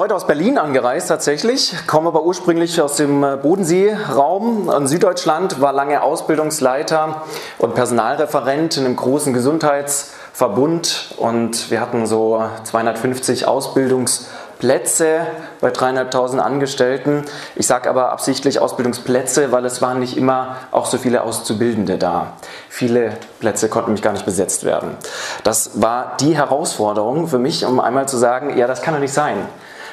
heute aus Berlin angereist tatsächlich, komme aber ursprünglich aus dem äh, Bodenseeraum in Süddeutschland, war lange Ausbildungsleiter und Personalreferent in einem großen Gesundheitsverbund und wir hatten so 250 Ausbildungs- Plätze bei dreieinhalbtausend Angestellten. Ich sage aber absichtlich Ausbildungsplätze, weil es waren nicht immer auch so viele Auszubildende da. Viele Plätze konnten nämlich gar nicht besetzt werden. Das war die Herausforderung für mich, um einmal zu sagen, ja, das kann doch nicht sein.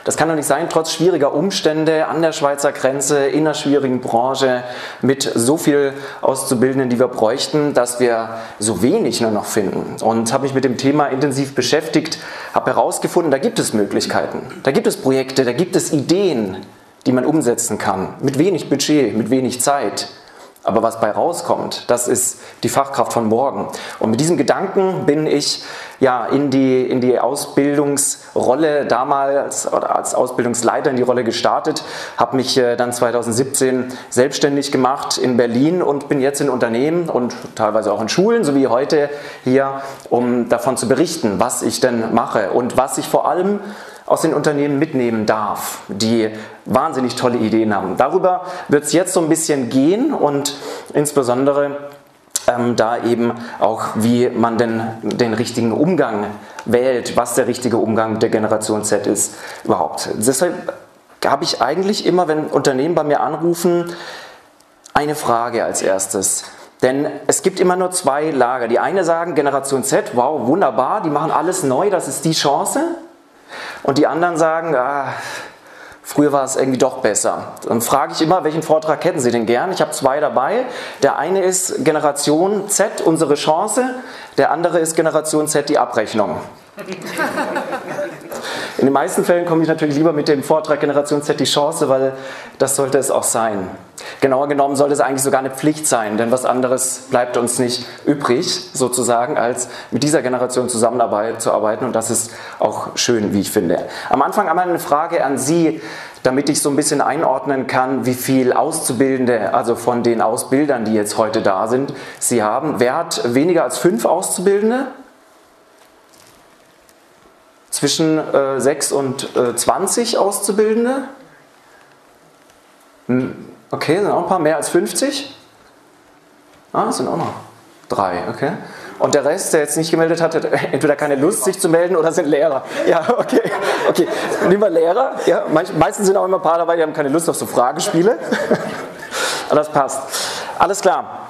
Das kann doch nicht sein, trotz schwieriger Umstände an der Schweizer Grenze, in einer schwierigen Branche, mit so viel Auszubildenden, die wir bräuchten, dass wir so wenig nur noch finden. Und habe mich mit dem Thema intensiv beschäftigt, habe herausgefunden, da gibt es Möglichkeiten, da gibt es Projekte, da gibt es Ideen, die man umsetzen kann, mit wenig Budget, mit wenig Zeit. Aber was bei rauskommt, das ist die Fachkraft von morgen. Und mit diesem Gedanken bin ich ja, in, die, in die Ausbildungsrolle damals oder als Ausbildungsleiter in die Rolle gestartet, habe mich äh, dann 2017 selbstständig gemacht in Berlin und bin jetzt in Unternehmen und teilweise auch in Schulen, so wie heute hier, um davon zu berichten, was ich denn mache und was ich vor allem aus den Unternehmen mitnehmen darf, die wahnsinnig tolle Ideen haben. Darüber wird es jetzt so ein bisschen gehen und insbesondere ähm, da eben auch, wie man denn den richtigen Umgang wählt, was der richtige Umgang mit der Generation Z ist überhaupt. Deshalb habe ich eigentlich immer, wenn Unternehmen bei mir anrufen, eine Frage als erstes. Denn es gibt immer nur zwei Lager. Die eine sagen Generation Z, wow, wunderbar, die machen alles neu, das ist die Chance. Und die anderen sagen, ah, früher war es irgendwie doch besser. Dann frage ich immer, welchen Vortrag hätten Sie denn gern? Ich habe zwei dabei. Der eine ist Generation Z, unsere Chance. Der andere ist Generation Z, die Abrechnung. In den meisten Fällen komme ich natürlich lieber mit dem Vortrag Generation Z die Chance, weil das sollte es auch sein. Genauer genommen sollte es eigentlich sogar eine Pflicht sein, denn was anderes bleibt uns nicht übrig, sozusagen, als mit dieser Generation zusammenzuarbeiten und das ist auch schön, wie ich finde. Am Anfang einmal eine Frage an Sie, damit ich so ein bisschen einordnen kann, wie viel Auszubildende, also von den Ausbildern, die jetzt heute da sind, Sie haben. Wer hat weniger als fünf Auszubildende? Zwischen äh, 6 und äh, 20 Auszubildende. Hm, okay, sind auch ein paar, mehr als 50. Ah, sind auch noch drei, okay. Und der Rest, der jetzt nicht gemeldet hat, hat entweder keine Lust, sich zu melden oder sind Lehrer. Ja, okay. okay. Nehmen wir Lehrer. Ja, meistens sind auch immer ein paar dabei, die haben keine Lust auf so Fragespiele. Aber das passt. Alles klar.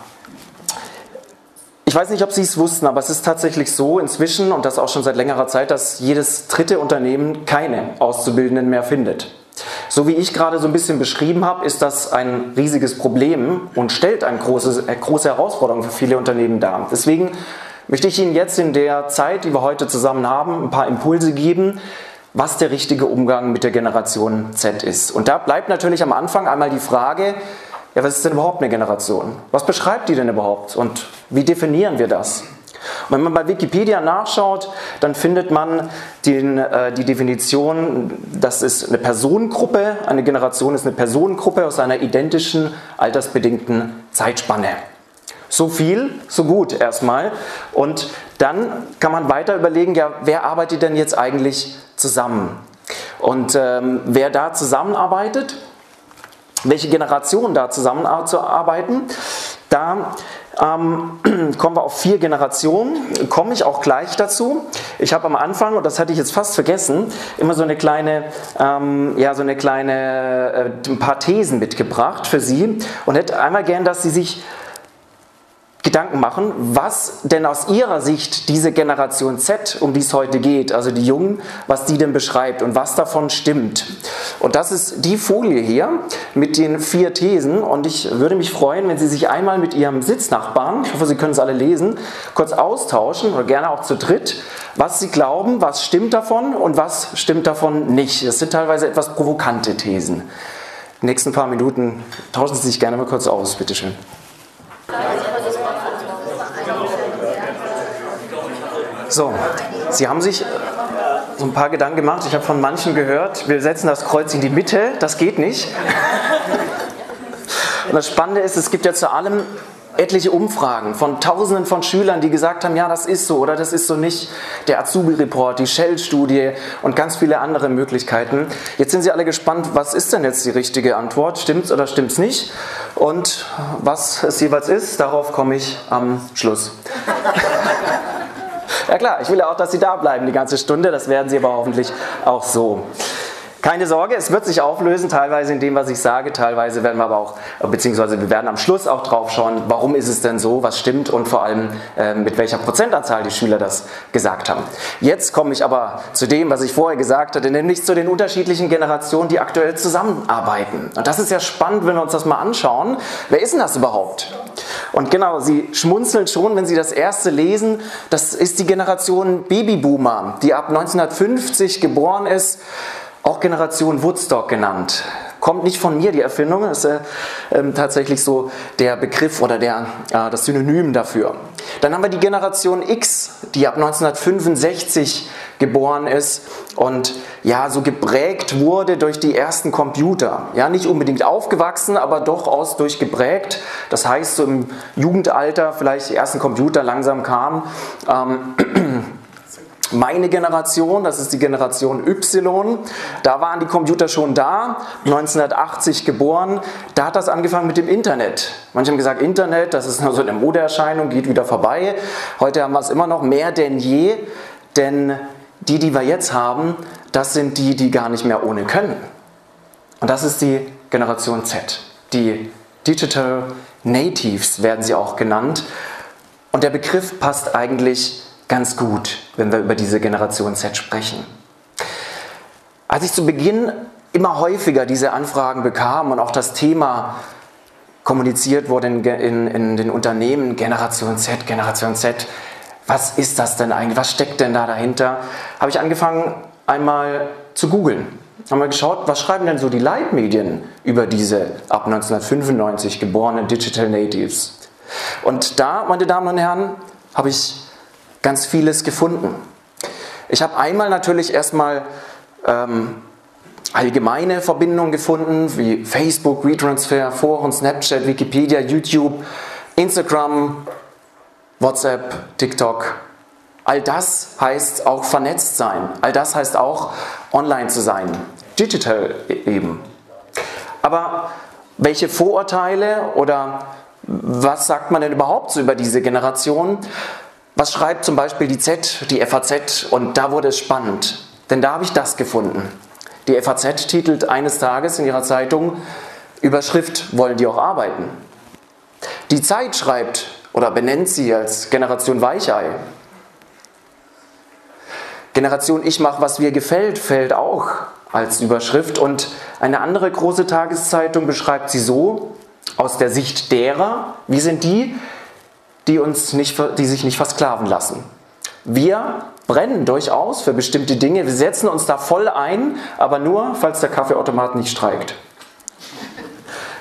Ich weiß nicht, ob Sie es wussten, aber es ist tatsächlich so inzwischen und das auch schon seit längerer Zeit, dass jedes dritte Unternehmen keine Auszubildenden mehr findet. So wie ich gerade so ein bisschen beschrieben habe, ist das ein riesiges Problem und stellt eine große, eine große Herausforderung für viele Unternehmen dar. Deswegen möchte ich Ihnen jetzt in der Zeit, die wir heute zusammen haben, ein paar Impulse geben, was der richtige Umgang mit der Generation Z ist. Und da bleibt natürlich am Anfang einmal die Frage, ja, was ist denn überhaupt eine Generation? Was beschreibt die denn überhaupt und wie definieren wir das? Und wenn man bei Wikipedia nachschaut, dann findet man den, äh, die Definition, das ist eine Personengruppe, eine Generation ist eine Personengruppe aus einer identischen altersbedingten Zeitspanne. So viel, so gut erstmal. Und dann kann man weiter überlegen, ja, wer arbeitet denn jetzt eigentlich zusammen? Und ähm, wer da zusammenarbeitet, welche Generation da zusammenzuarbeiten. Da ähm, kommen wir auf vier Generationen, komme ich auch gleich dazu. Ich habe am Anfang, und das hatte ich jetzt fast vergessen, immer so eine kleine, ähm, ja, so eine kleine, äh, ein paar Thesen mitgebracht für Sie und hätte einmal gern, dass Sie sich Gedanken machen, was denn aus ihrer Sicht diese Generation Z, um die es heute geht, also die Jungen, was die denn beschreibt und was davon stimmt. Und das ist die Folie hier mit den vier Thesen und ich würde mich freuen, wenn Sie sich einmal mit Ihrem Sitznachbarn, ich hoffe, Sie können es alle lesen, kurz austauschen oder gerne auch zu dritt, was Sie glauben, was stimmt davon und was stimmt davon nicht. Das sind teilweise etwas provokante Thesen. Die nächsten paar Minuten tauschen Sie sich gerne mal kurz aus, bitteschön. So, Sie haben sich so ein paar Gedanken gemacht. Ich habe von manchen gehört, wir setzen das Kreuz in die Mitte. Das geht nicht. Und das Spannende ist, es gibt ja zu allem etliche Umfragen von Tausenden von Schülern, die gesagt haben, ja, das ist so oder das ist so nicht. Der Azubi-Report, die Shell-Studie und ganz viele andere Möglichkeiten. Jetzt sind Sie alle gespannt, was ist denn jetzt die richtige Antwort? Stimmt's oder stimmt's nicht? Und was es jeweils ist, darauf komme ich am Schluss. Ja klar, ich will ja auch, dass Sie da bleiben die ganze Stunde. Das werden Sie aber hoffentlich auch so. Keine Sorge, es wird sich auflösen, teilweise in dem, was ich sage, teilweise werden wir aber auch, beziehungsweise wir werden am Schluss auch drauf schauen, warum ist es denn so, was stimmt und vor allem äh, mit welcher Prozentanzahl die Schüler das gesagt haben. Jetzt komme ich aber zu dem, was ich vorher gesagt hatte, nämlich zu den unterschiedlichen Generationen, die aktuell zusammenarbeiten. Und das ist ja spannend, wenn wir uns das mal anschauen. Wer ist denn das überhaupt? Und genau, Sie schmunzeln schon, wenn Sie das erste lesen. Das ist die Generation Babyboomer, die ab 1950 geboren ist auch Generation Woodstock genannt. Kommt nicht von mir, die Erfindung, ist äh, äh, tatsächlich so der Begriff oder der, äh, das Synonym dafür. Dann haben wir die Generation X, die ab 1965 geboren ist und ja, so geprägt wurde durch die ersten Computer. Ja, nicht unbedingt aufgewachsen, aber durchaus durch geprägt. Das heißt, so im Jugendalter vielleicht die ersten Computer langsam kamen. Ähm, meine Generation, das ist die Generation Y, da waren die Computer schon da, 1980 geboren, da hat das angefangen mit dem Internet. Manche haben gesagt, Internet, das ist nur so eine Modeerscheinung, geht wieder vorbei. Heute haben wir es immer noch mehr denn je, denn die, die wir jetzt haben, das sind die, die gar nicht mehr ohne können. Und das ist die Generation Z, die Digital Natives werden sie auch genannt. Und der Begriff passt eigentlich ganz gut, wenn wir über diese Generation Z sprechen. Als ich zu Beginn immer häufiger diese Anfragen bekam und auch das Thema kommuniziert wurde in, in, in, den Unternehmen, Generation Z, Generation Z, was ist das denn eigentlich, was steckt denn da dahinter, habe ich angefangen einmal zu googeln. Haben wir geschaut, was schreiben denn so die Leitmedien über diese ab 1995 geborenen Digital Natives. Und da, meine Damen und Herren, habe ich ganz vieles gefunden. Ich habe einmal natürlich erstmal ähm, allgemeine Verbindungen gefunden, wie Facebook, Retransfer, Foren, Snapchat, Wikipedia, YouTube, Instagram, WhatsApp, TikTok. All das heißt auch vernetzt sein. All das heißt auch online zu sein. Digital eben. Aber welche Vorurteile oder was sagt man denn überhaupt so über diese Generation? Was schreibt zum Beispiel die Z, die FAZ? Und da wurde es spannend, denn da habe ich das gefunden. Die FAZ titelt eines Tages in ihrer Zeitung, Überschrift, wollen die auch arbeiten? Die Zeit schreibt oder benennt sie als Generation Weichei. Generation Ich mach, was mir gefällt, fällt auch als Überschrift. Und eine andere große Tageszeitung beschreibt sie so, aus der Sicht derer, wie sind die, die, uns nicht, die sich nicht versklaven lassen. Wir brennen durchaus für bestimmte Dinge, wir setzen uns da voll ein, aber nur, falls der Kaffeeautomat nicht streikt.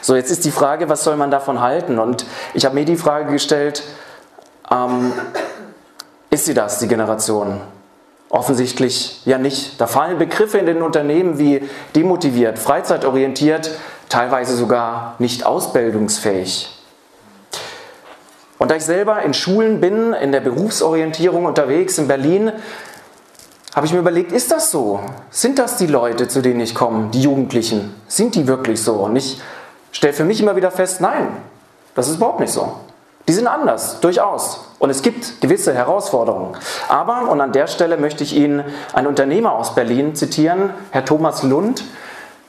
So, jetzt ist die Frage, was soll man davon halten? Und ich habe mir die Frage gestellt, ähm, ist sie das, die Generation? Offensichtlich ja nicht. Da fallen Begriffe in den Unternehmen wie demotiviert, freizeitorientiert, teilweise sogar nicht ausbildungsfähig. Und da ich selber in Schulen bin, in der Berufsorientierung unterwegs in Berlin, habe ich mir überlegt, ist das so? Sind das die Leute, zu denen ich komme, die Jugendlichen? Sind die wirklich so? Und ich stelle für mich immer wieder fest, nein, das ist überhaupt nicht so. Die sind anders, durchaus. Und es gibt gewisse Herausforderungen. Aber, und an der Stelle möchte ich Ihnen einen Unternehmer aus Berlin zitieren, Herr Thomas Lund,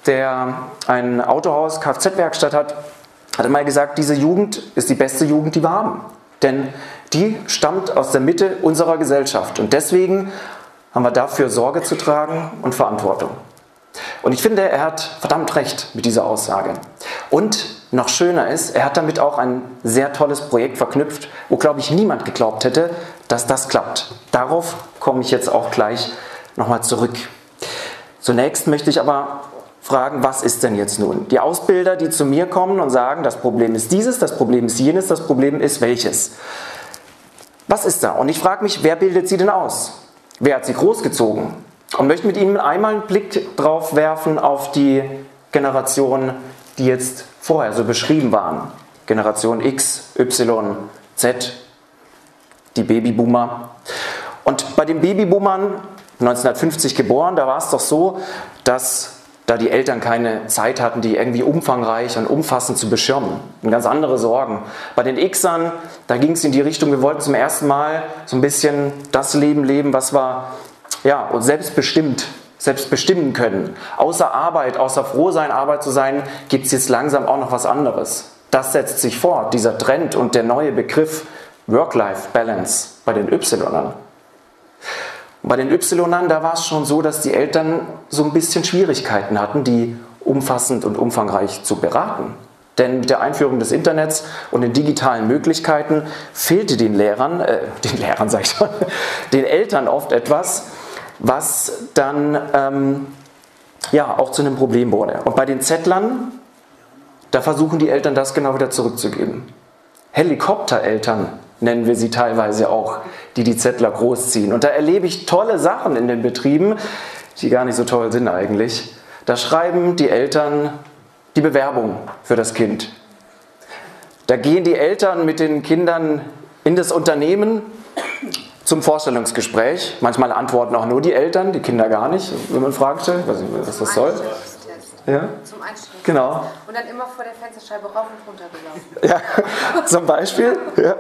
der ein Autohaus, Kfz-Werkstatt hat hat er mal gesagt, diese Jugend ist die beste Jugend, die wir haben. Denn die stammt aus der Mitte unserer Gesellschaft. Und deswegen haben wir dafür Sorge zu tragen und Verantwortung. Und ich finde, er hat verdammt recht mit dieser Aussage. Und noch schöner ist, er hat damit auch ein sehr tolles Projekt verknüpft, wo, glaube ich, niemand geglaubt hätte, dass das klappt. Darauf komme ich jetzt auch gleich nochmal zurück. Zunächst möchte ich aber fragen, was ist denn jetzt nun? Die Ausbilder, die zu mir kommen und sagen, das Problem ist dieses, das Problem ist jenes, das Problem ist welches. Was ist da? Und ich frage mich, wer bildet sie denn aus? Wer hat sie großgezogen? Und möchte mit Ihnen einmal einen Blick drauf werfen auf die Generation, die jetzt vorher so beschrieben waren. Generation X, Y, Z, die Babyboomer. Und bei den Babyboomern, 1950 geboren, da war es doch so, dass da die Eltern keine Zeit hatten, die irgendwie umfangreich und umfassend zu beschirmen. Und ganz andere Sorgen. Bei den Xern, da ging es in die Richtung, wir wollten zum ersten Mal so ein bisschen das Leben leben, was wir ja, uns selbstbestimmt, selbst bestimmen können. Außer Arbeit, außer froh sein, Arbeit zu sein, gibt es jetzt langsam auch noch was anderes. Das setzt sich fort, dieser Trend und der neue Begriff Work-Life-Balance bei den Y. Bei den Y, da war es schon so, dass die Eltern so ein bisschen Schwierigkeiten hatten, die umfassend und umfangreich zu beraten. Denn mit der Einführung des Internets und den digitalen Möglichkeiten fehlte den Lehrern, äh, den Lehrern sag ich schon, den Eltern oft etwas, was dann ähm, ja auch zu einem Problem wurde. Und bei den Zettlern, da versuchen die Eltern das genau wieder zurückzugeben. Helikoptereltern nennen wir sie teilweise auch, die die Zettler großziehen. Und da erlebe ich tolle Sachen in den Betrieben, die gar nicht so toll sind eigentlich. Da schreiben die Eltern die Bewerbung für das Kind. Da gehen die Eltern mit den Kindern in das Unternehmen zum Vorstellungsgespräch. Manchmal antworten auch nur die Eltern, die Kinder gar nicht, wenn man fragte, was das soll. Ja? Zum Einstieg. Genau. Und dann immer vor der Fensterscheibe rauf und runter gelaufen. Ja, zum Beispiel. Ja.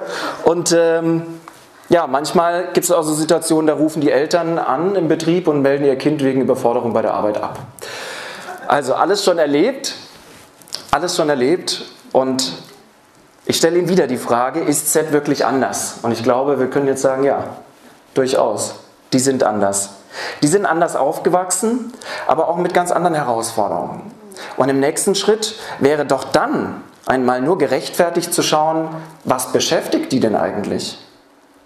Und ähm, ja, manchmal gibt es auch so Situationen, da rufen die Eltern an im Betrieb und melden ihr Kind wegen Überforderung bei der Arbeit ab. Also alles schon erlebt, alles schon erlebt und ich stelle Ihnen wieder die Frage, ist Z wirklich anders? Und ich glaube, wir können jetzt sagen, ja, durchaus, die sind anders. Die sind anders aufgewachsen, aber auch mit ganz anderen Herausforderungen. Und im nächsten Schritt wäre doch dann einmal nur gerechtfertigt zu schauen, was beschäftigt die denn eigentlich?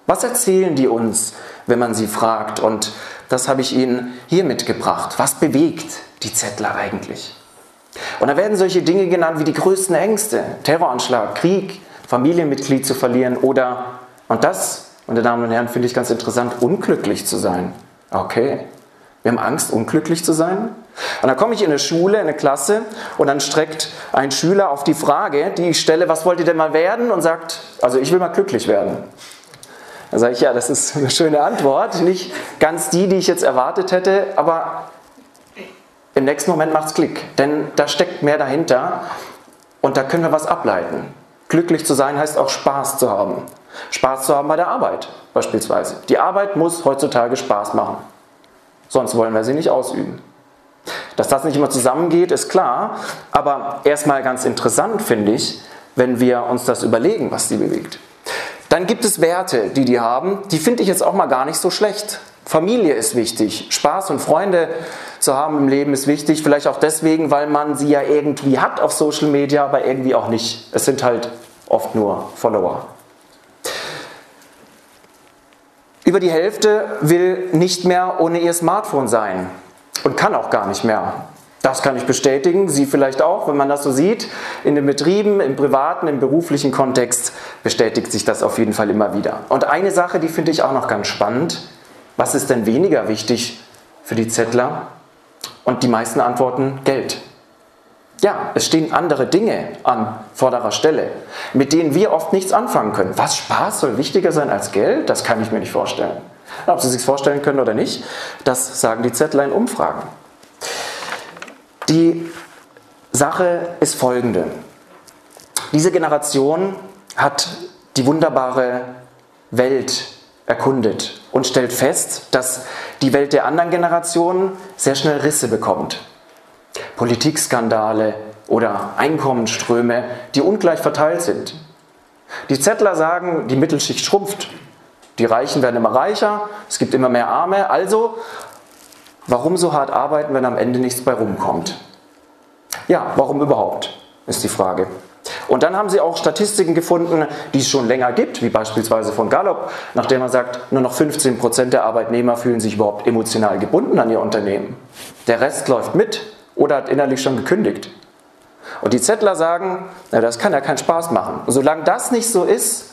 Was erzählen die uns, wenn man sie fragt? Und das habe ich Ihnen hier mitgebracht. Was bewegt die Zettler eigentlich? Und da werden solche Dinge genannt wie die größten Ängste, Terroranschlag, Krieg, Familienmitglied zu verlieren oder, und das, meine Damen und Herren, finde ich ganz interessant, unglücklich zu sein. Okay. Wir haben Angst, unglücklich zu sein. Und dann komme ich in eine Schule, in eine Klasse und dann streckt ein Schüler auf die Frage, die ich stelle, was wollt ihr denn mal werden? Und sagt, also ich will mal glücklich werden. Dann sage ich, ja, das ist eine schöne Antwort. Nicht ganz die, die ich jetzt erwartet hätte, aber im nächsten Moment macht es Klick. Denn da steckt mehr dahinter und da können wir was ableiten. Glücklich zu sein heißt auch Spaß zu haben. Spaß zu haben bei der Arbeit beispielsweise. Die Arbeit muss heutzutage Spaß machen. Sonst wollen wir sie nicht ausüben. Dass das nicht immer zusammengeht, ist klar. Aber erstmal ganz interessant finde ich, wenn wir uns das überlegen, was sie bewegt. Dann gibt es Werte, die die haben. Die finde ich jetzt auch mal gar nicht so schlecht. Familie ist wichtig. Spaß und Freunde zu haben im Leben ist wichtig. Vielleicht auch deswegen, weil man sie ja irgendwie hat auf Social Media, aber irgendwie auch nicht. Es sind halt oft nur Follower. Über die Hälfte will nicht mehr ohne ihr Smartphone sein und kann auch gar nicht mehr. Das kann ich bestätigen, Sie vielleicht auch, wenn man das so sieht. In den Betrieben, im privaten, im beruflichen Kontext bestätigt sich das auf jeden Fall immer wieder. Und eine Sache, die finde ich auch noch ganz spannend. Was ist denn weniger wichtig für die Zettler? Und die meisten antworten Geld. Ja, es stehen andere Dinge an vorderer Stelle, mit denen wir oft nichts anfangen können. Was Spaß soll wichtiger sein als Geld? Das kann ich mir nicht vorstellen. Ob Sie sich vorstellen können oder nicht, das sagen die Zettler in Umfragen. Die Sache ist folgende. Diese Generation hat die wunderbare Welt erkundet und stellt fest, dass die Welt der anderen Generationen sehr schnell Risse bekommt. Politikskandale oder Einkommensströme, die ungleich verteilt sind. Die Zettler sagen, die Mittelschicht schrumpft. Die Reichen werden immer reicher, es gibt immer mehr Arme. Also, warum so hart arbeiten, wenn am Ende nichts bei rumkommt? Ja, warum überhaupt, ist die Frage. Und dann haben sie auch Statistiken gefunden, die es schon länger gibt, wie beispielsweise von Gallup, nachdem man sagt, nur noch 15% der Arbeitnehmer fühlen sich überhaupt emotional gebunden an ihr Unternehmen. Der Rest läuft mit, oder hat innerlich schon gekündigt. Und die Zettler sagen, na, das kann ja keinen Spaß machen. Und solange das nicht so ist,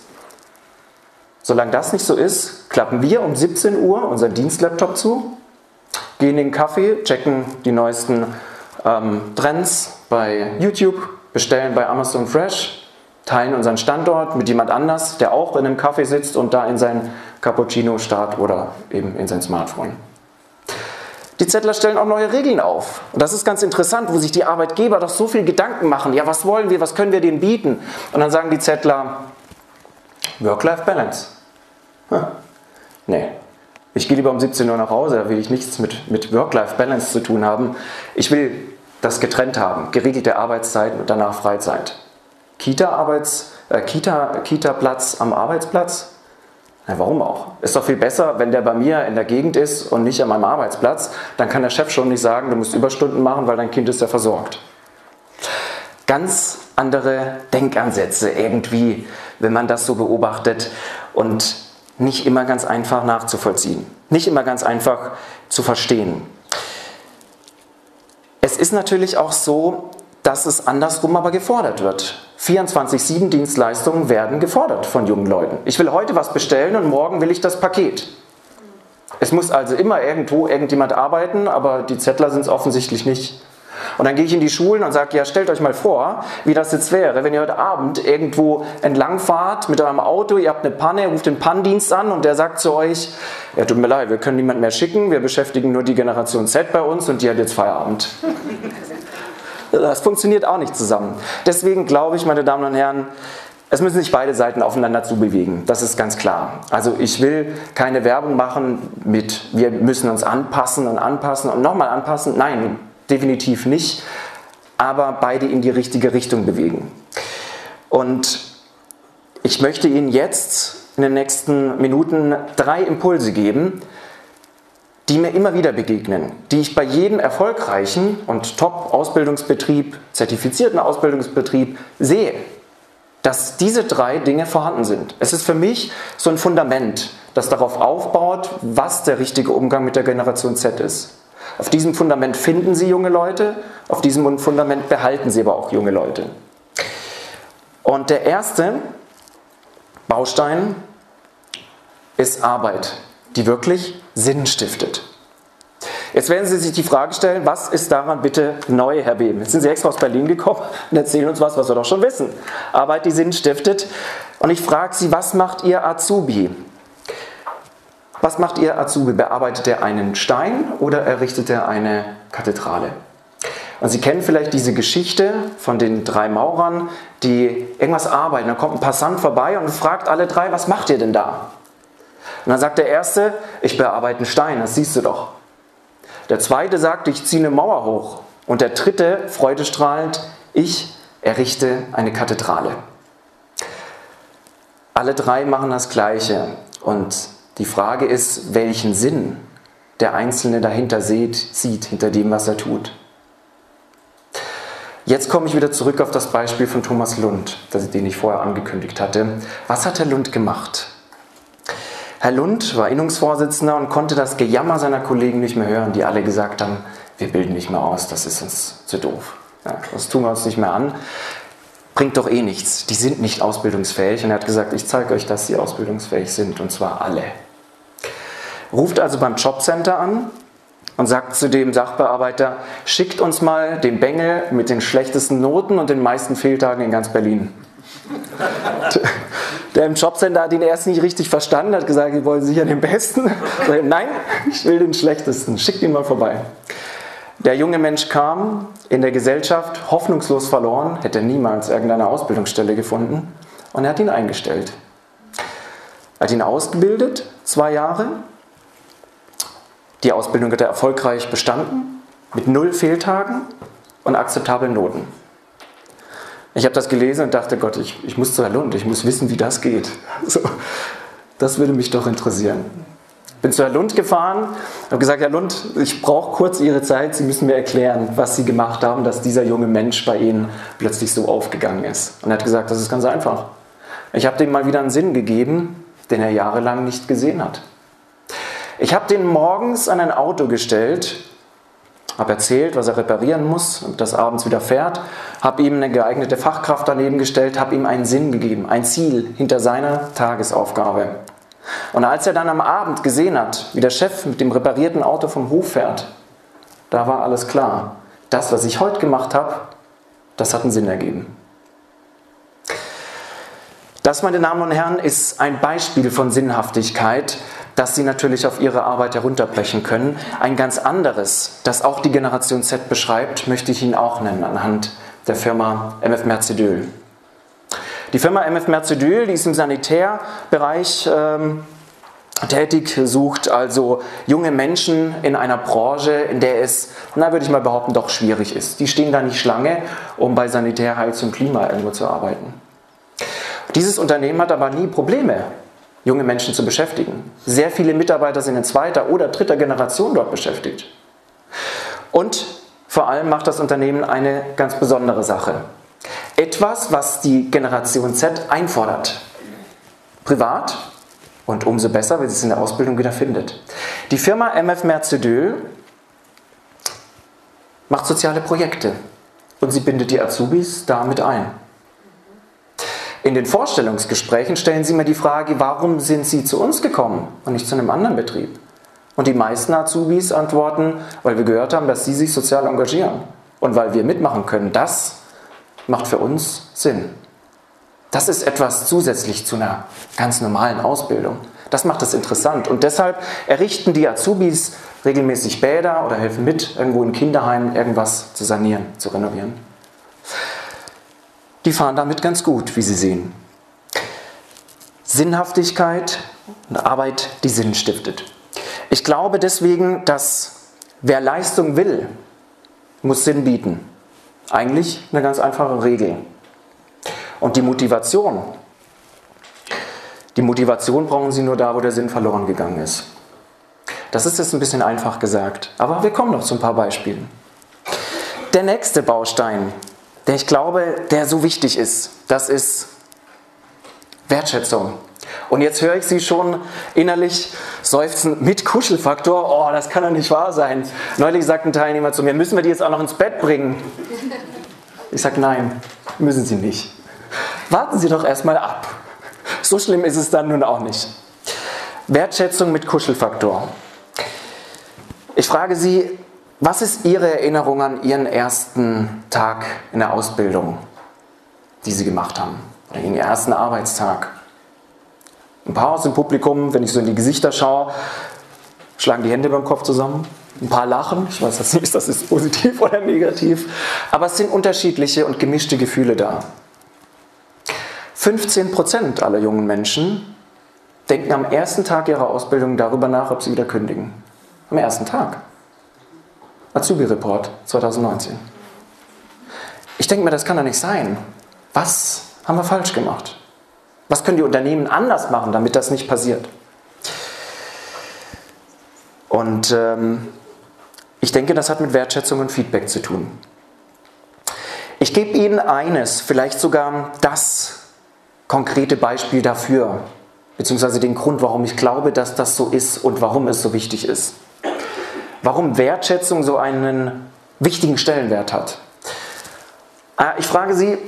solange das nicht so ist, klappen wir um 17 Uhr unseren Dienstlaptop zu, gehen in den Kaffee, checken die neuesten ähm, Trends bei YouTube, bestellen bei Amazon Fresh, teilen unseren Standort mit jemand anders, der auch in einem Café sitzt und da in sein Cappuccino starrt oder eben in sein Smartphone. Die Zettler stellen auch neue Regeln auf. Und das ist ganz interessant, wo sich die Arbeitgeber doch so viel Gedanken machen. Ja, was wollen wir, was können wir denen bieten? Und dann sagen die Zettler, Work-Life-Balance. Hm. Nee, ich gehe lieber um 17 Uhr nach Hause, da will ich nichts mit, mit Work-Life-Balance zu tun haben. Ich will das getrennt haben, geregelte Arbeitszeiten und danach Freizeit. Kita-Arbeits, äh, Kita, Kita-Platz am Arbeitsplatz? Na, warum auch? Ist doch viel besser, wenn der bei mir in der Gegend ist und nicht an meinem Arbeitsplatz. Dann kann der Chef schon nicht sagen, du musst Überstunden machen, weil dein Kind ist ja versorgt. Ganz andere Denkansätze irgendwie, wenn man das so beobachtet und nicht immer ganz einfach nachzuvollziehen, nicht immer ganz einfach zu verstehen. Es ist natürlich auch so, dass es andersrum aber gefordert wird. 24-7 Dienstleistungen werden gefordert von jungen Leuten. Ich will heute was bestellen und morgen will ich das Paket. Es muss also immer irgendwo irgendjemand arbeiten, aber die Zettler sind es offensichtlich nicht. Und dann gehe ich in die Schulen und sage, ja, stellt euch mal vor, wie das jetzt wäre, wenn ihr heute Abend irgendwo entlang fahrt mit eurem Auto, ihr habt eine Panne, ruft den Pannendienst an und der sagt zu euch, ja, tut mir leid, wir können niemand mehr schicken, wir beschäftigen nur die Generation Z bei uns und die hat jetzt Feierabend. Das funktioniert auch nicht zusammen. Deswegen glaube ich, meine Damen und Herren, es müssen sich beide Seiten aufeinander zubewegen, das ist ganz klar. Also ich will keine Werbung machen mit, wir müssen uns anpassen und anpassen und nochmal anpassen. Nein, definitiv nicht, aber beide in die richtige Richtung bewegen. Und ich möchte Ihnen jetzt in den nächsten Minuten drei Impulse geben, die mir immer wieder begegnen, die ich bei jedem erfolgreichen und Top-Ausbildungsbetrieb, zertifizierten Ausbildungsbetrieb sehe, dass diese drei Dinge vorhanden sind. Es ist für mich so ein Fundament, das darauf aufbaut, was der richtige Umgang mit der Generation Z ist. Auf diesem Fundament finden Sie junge Leute, auf diesem Fundament behalten Sie aber auch junge Leute. Und der erste Baustein ist Arbeit die wirklich Sinn stiftet. Jetzt werden Sie sich die Frage stellen, was ist daran bitte neu, Herr Beben? Jetzt sind Sie extra aus Berlin gekommen und erzählen uns was, was wir doch schon wissen. Arbeit, die Sinn stiftet. Und ich frage Sie, was macht Ihr Azubi? Was macht Ihr Azubi? Bearbeitet er einen Stein oder errichtet er eine Kathedrale? Und Sie kennen vielleicht diese Geschichte von den drei Maurern, die irgendwas arbeiten. Da kommt ein Passant vorbei und fragt alle drei, was macht ihr denn da? Und dann sagt der Erste, ich bearbeite einen Stein, das siehst du doch. Der Zweite sagt, ich ziehe eine Mauer hoch. Und der Dritte, freudestrahlend, ich errichte eine Kathedrale. Alle drei machen das Gleiche. Und die Frage ist, welchen Sinn der Einzelne dahinter sieht, sieht hinter dem, was er tut. Jetzt komme ich wieder zurück auf das Beispiel von Thomas Lund, den ich vorher angekündigt hatte. Was hat Herr Lund gemacht? Herr Lund war Innungsvorsitzender und konnte das Gejammer seiner Kollegen nicht mehr hören, die alle gesagt haben, wir bilden nicht mehr aus, das ist uns zu doof. Ja, das tun wir uns nicht mehr an. Bringt doch eh nichts. Die sind nicht ausbildungsfähig. Und er hat gesagt, ich zeige euch, dass sie ausbildungsfähig sind. Und zwar alle. Ruft also beim Jobcenter an und sagt zu dem Sachbearbeiter, schickt uns mal den Bengel mit den schlechtesten Noten und den meisten Fehltagen in ganz Berlin. Der im Jobcenter hat ihn erst nicht richtig verstanden, hat gesagt, Sie wollen sicher den Besten. Nein, ich will den Schlechtesten, schickt ihn mal vorbei. Der junge Mensch kam in der Gesellschaft hoffnungslos verloren, hätte niemals irgendeine Ausbildungsstelle gefunden und er hat ihn eingestellt. Er hat ihn ausgebildet, zwei Jahre. Die Ausbildung hat er erfolgreich bestanden, mit null Fehltagen und akzeptablen Noten. Ich habe das gelesen und dachte, Gott, ich, ich muss zu Herr Lund, ich muss wissen, wie das geht. So, das würde mich doch interessieren. Bin zu Herr Lund gefahren, habe gesagt, Herr Lund, ich brauche kurz Ihre Zeit, Sie müssen mir erklären, was Sie gemacht haben, dass dieser junge Mensch bei Ihnen plötzlich so aufgegangen ist. Und er hat gesagt, das ist ganz einfach. Ich habe dem mal wieder einen Sinn gegeben, den er jahrelang nicht gesehen hat. Ich habe den morgens an ein Auto gestellt habe erzählt, was er reparieren muss, und das abends wieder fährt, habe ihm eine geeignete Fachkraft daneben gestellt, habe ihm einen Sinn gegeben, ein Ziel hinter seiner Tagesaufgabe. Und als er dann am Abend gesehen hat, wie der Chef mit dem reparierten Auto vom Hof fährt, da war alles klar. Das, was ich heute gemacht habe, das hat einen Sinn ergeben. Das, meine Damen und Herren, ist ein Beispiel von Sinnhaftigkeit, das Sie natürlich auf Ihre Arbeit herunterbrechen können. Ein ganz anderes, das auch die Generation Z beschreibt, möchte ich Ihnen auch nennen anhand der Firma MF Mercedyl. Die Firma MF Mercedyl, die ist im Sanitärbereich ähm, tätig, sucht also junge Menschen in einer Branche, in der es, na würde ich mal behaupten, doch schwierig ist. Die stehen da nicht Schlange, um bei Sanitärheizung Klima irgendwo zu arbeiten. Dieses Unternehmen hat aber nie Probleme, junge Menschen zu beschäftigen. Sehr viele Mitarbeiter sind in zweiter oder dritter Generation dort beschäftigt. Und vor allem macht das Unternehmen eine ganz besondere Sache. Etwas, was die Generation Z einfordert. Privat und umso besser, wenn sie es in der Ausbildung wieder findet. Die Firma MF Mercedül macht soziale Projekte und sie bindet die Azubis damit ein. In den Vorstellungsgesprächen stellen sie mir die Frage, warum sind sie zu uns gekommen und nicht zu einem anderen Betrieb? Und die meisten Azubis antworten, weil wir gehört haben, dass sie sich sozial engagieren und weil wir mitmachen können. Das macht für uns Sinn. Das ist etwas zusätzlich zu einer ganz normalen Ausbildung. Das macht es interessant. Und deshalb errichten die Azubis regelmäßig Bäder oder helfen mit, irgendwo in Kinderheimen irgendwas zu sanieren, zu renovieren die fahren damit ganz gut, wie Sie sehen. Sinnhaftigkeit, eine Arbeit, die Sinn stiftet. Ich glaube deswegen, dass wer Leistung will, muss Sinn bieten. Eigentlich eine ganz einfache Regel. Und die Motivation, die Motivation brauchen Sie nur da, wo der Sinn verloren gegangen ist. Das ist jetzt ein bisschen einfach gesagt, aber wir kommen noch zu ein paar Beispielen. Der nächste Baustein der ich glaube, der so wichtig ist. Das ist Wertschätzung. Und jetzt höre ich Sie schon innerlich seufzen mit Kuschelfaktor. Oh, das kann doch nicht wahr sein. Neulich sagt ein Teilnehmer zu mir, müssen wir die jetzt auch noch ins Bett bringen? Ich sage, nein, müssen Sie nicht. Warten Sie doch erstmal ab. So schlimm ist es dann nun auch nicht. Wertschätzung mit Kuschelfaktor. Ich frage Sie, was ist Ihre Erinnerung an Ihren ersten Tag in der Ausbildung, die Sie gemacht haben? Oder Ihren ersten Arbeitstag? Ein paar aus dem Publikum, wenn ich so in die Gesichter schaue, schlagen die Hände beim Kopf zusammen. Ein paar lachen. Ich weiß jetzt nicht, das ist positiv oder negativ. Aber es sind unterschiedliche und gemischte Gefühle da. 15 Prozent aller jungen Menschen denken am ersten Tag ihrer Ausbildung darüber nach, ob sie wieder kündigen. Am ersten Tag. Azubi-Report 2019. Ich denke mir, das kann doch nicht sein. Was haben wir falsch gemacht? Was können die Unternehmen anders machen, damit das nicht passiert? Und ähm, ich denke, das hat mit Wertschätzung und Feedback zu tun. Ich gebe Ihnen eines, vielleicht sogar das konkrete Beispiel dafür, beziehungsweise den Grund, warum ich glaube, dass das so ist und warum es so wichtig ist warum Wertschätzung so einen wichtigen Stellenwert hat. Ah, ich frage Sie,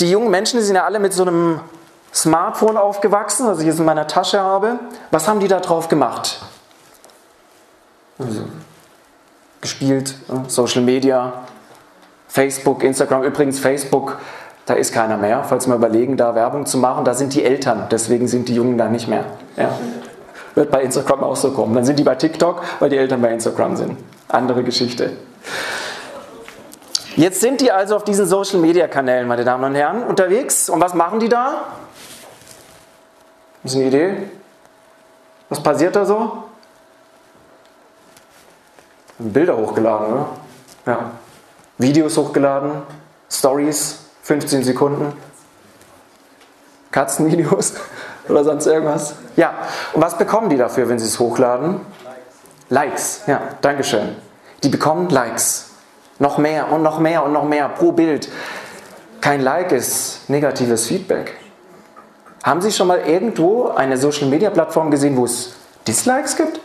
die jungen Menschen, die sind ja alle mit so einem Smartphone aufgewachsen, das ich jetzt in meiner Tasche habe. Was haben die da drauf gemacht? Also, gespielt, Social Media, Facebook, Instagram. Übrigens, Facebook, da ist keiner mehr, falls wir überlegen, da Werbung zu machen. Da sind die Eltern, deswegen sind die Jungen da nicht mehr. Ja. Wird bei Instagram auch so kommen. Dann sind die bei TikTok, weil die Eltern bei Instagram sind. Andere Geschichte. Jetzt sind die also auf diesen Social Media Kanälen, meine Damen und Herren, unterwegs. Und was machen die da? Ist eine Idee? Was passiert da so? Bilder hochgeladen, oder? Ja. Videos hochgeladen, Stories, 15 Sekunden, Katzenvideos oder sonst irgendwas. Ja, und was bekommen die dafür, wenn sie es hochladen? Likes, ja, Dankeschön. Die bekommen Likes. Noch mehr und noch mehr und noch mehr pro Bild. Kein Like ist negatives Feedback. Haben Sie schon mal irgendwo eine Social-Media-Plattform gesehen, wo es Dislikes gibt?